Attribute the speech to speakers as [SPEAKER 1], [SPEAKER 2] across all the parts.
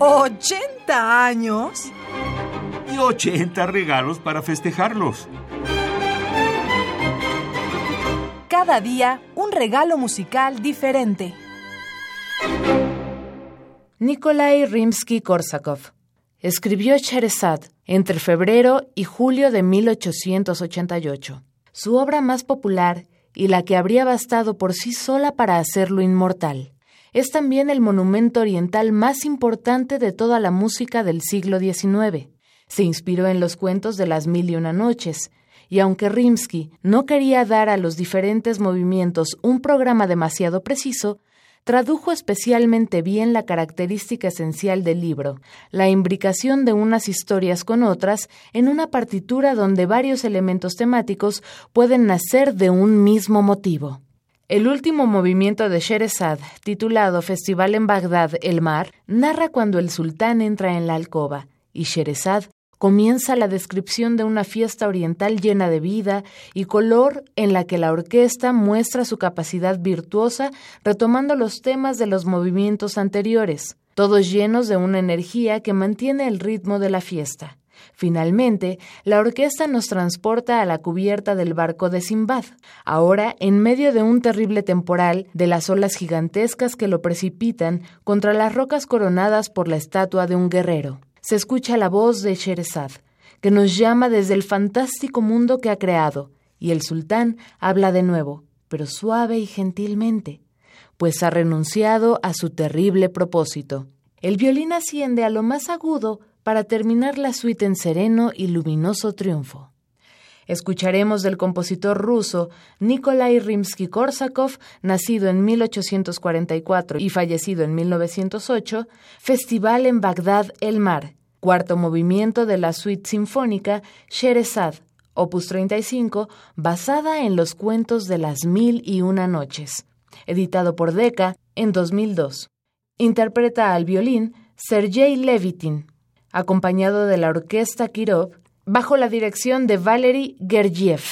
[SPEAKER 1] ¿80 años?
[SPEAKER 2] Y 80 regalos para festejarlos.
[SPEAKER 1] Cada día un regalo musical diferente.
[SPEAKER 3] Nikolai Rimsky-Korsakov escribió Cherezad entre febrero y julio de 1888. Su obra más popular y la que habría bastado por sí sola para hacerlo inmortal. Es también el monumento oriental más importante de toda la música del siglo XIX. Se inspiró en los cuentos de las mil y una noches, y aunque Rimsky no quería dar a los diferentes movimientos un programa demasiado preciso, tradujo especialmente bien la característica esencial del libro, la imbricación de unas historias con otras en una partitura donde varios elementos temáticos pueden nacer de un mismo motivo. El último movimiento de Sherezad, titulado Festival en Bagdad, el Mar, narra cuando el sultán entra en la alcoba y Sherezad comienza la descripción de una fiesta oriental llena de vida y color en la que la orquesta muestra su capacidad virtuosa retomando los temas de los movimientos anteriores, todos llenos de una energía que mantiene el ritmo de la fiesta. Finalmente, la orquesta nos transporta a la cubierta del barco de Simbad, ahora en medio de un terrible temporal de las olas gigantescas que lo precipitan contra las rocas coronadas por la estatua de un guerrero se escucha la voz de Sherezad, que nos llama desde el fantástico mundo que ha creado, y el sultán habla de nuevo, pero suave y gentilmente, pues ha renunciado a su terrible propósito. El violín asciende a lo más agudo para terminar la suite en sereno y luminoso triunfo. Escucharemos del compositor ruso Nikolai Rimsky-Korsakov, nacido en 1844 y fallecido en 1908, Festival en Bagdad el Mar, cuarto movimiento de la suite sinfónica Sherezad, opus 35, basada en los cuentos de las mil y una noches, editado por Decca en 2002. Interpreta al violín Sergei Levitin, acompañado de la orquesta Kirov bajo la dirección de Valery Gergiev.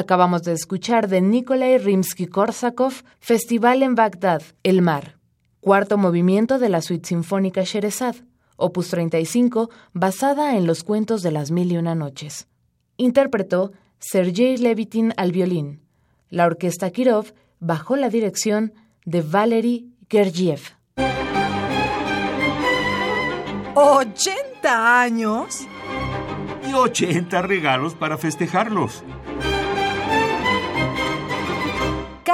[SPEAKER 3] Acabamos de escuchar de Nikolai Rimsky-Korsakov, Festival en Bagdad, El Mar. Cuarto movimiento de la suite sinfónica Sherezad, opus 35, basada en los cuentos de las mil y una noches. Interpretó Sergei Levitin al violín. La orquesta Kirov bajo la dirección de Valery Gergiev.
[SPEAKER 1] ¿80 años?
[SPEAKER 2] Y 80 regalos para festejarlos.